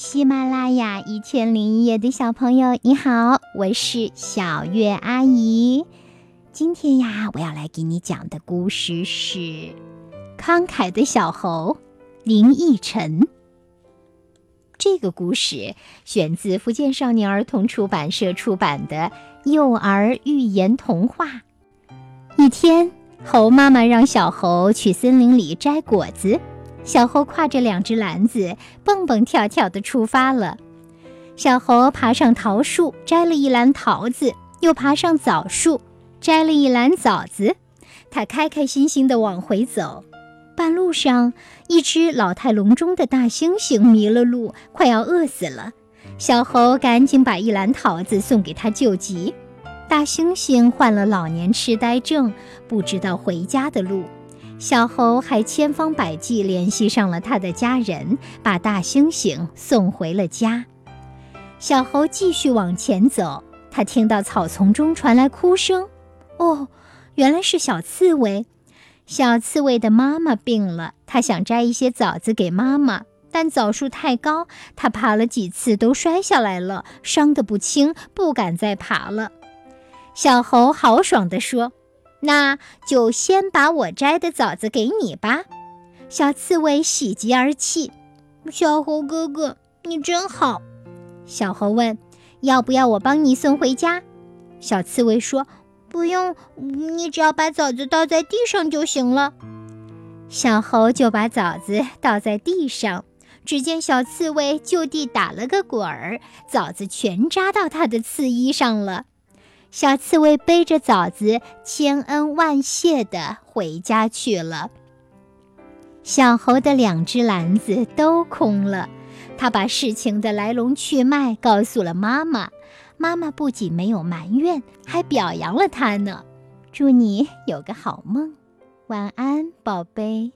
喜马拉雅一千零一夜的小朋友，你好，我是小月阿姨。今天呀，我要来给你讲的故事是《慷慨的小猴》林奕晨。这个故事选自福建少年儿童出版社出版的幼儿寓言童话。一天，猴妈妈让小猴去森林里摘果子。小猴挎着两只篮子，蹦蹦跳跳地出发了。小猴爬上桃树，摘了一篮桃子；又爬上枣树，摘了一篮枣子。他开开心心地往回走。半路上，一只老态龙钟的大猩猩迷了路，快要饿死了。小猴赶紧把一篮桃子送给他救急。大猩猩患了老年痴呆症，不知道回家的路。小猴还千方百计联系上了他的家人，把大猩猩送回了家。小猴继续往前走，他听到草丛中传来哭声。哦，原来是小刺猬。小刺猬的妈妈病了，他想摘一些枣子给妈妈，但枣树太高，他爬了几次都摔下来了，伤得不轻，不敢再爬了。小猴豪爽地说。那就先把我摘的枣子给你吧，小刺猬喜极而泣。小猴哥哥，你真好。小猴问：“要不要我帮你送回家？”小刺猬说：“不用，你只要把枣子倒在地上就行了。”小猴就把枣子倒在地上，只见小刺猬就地打了个滚儿，枣子全扎到他的刺衣上了。小刺猬背着枣子，千恩万谢地回家去了。小猴的两只篮子都空了，他把事情的来龙去脉告诉了妈妈。妈妈不仅没有埋怨，还表扬了他呢。祝你有个好梦，晚安，宝贝。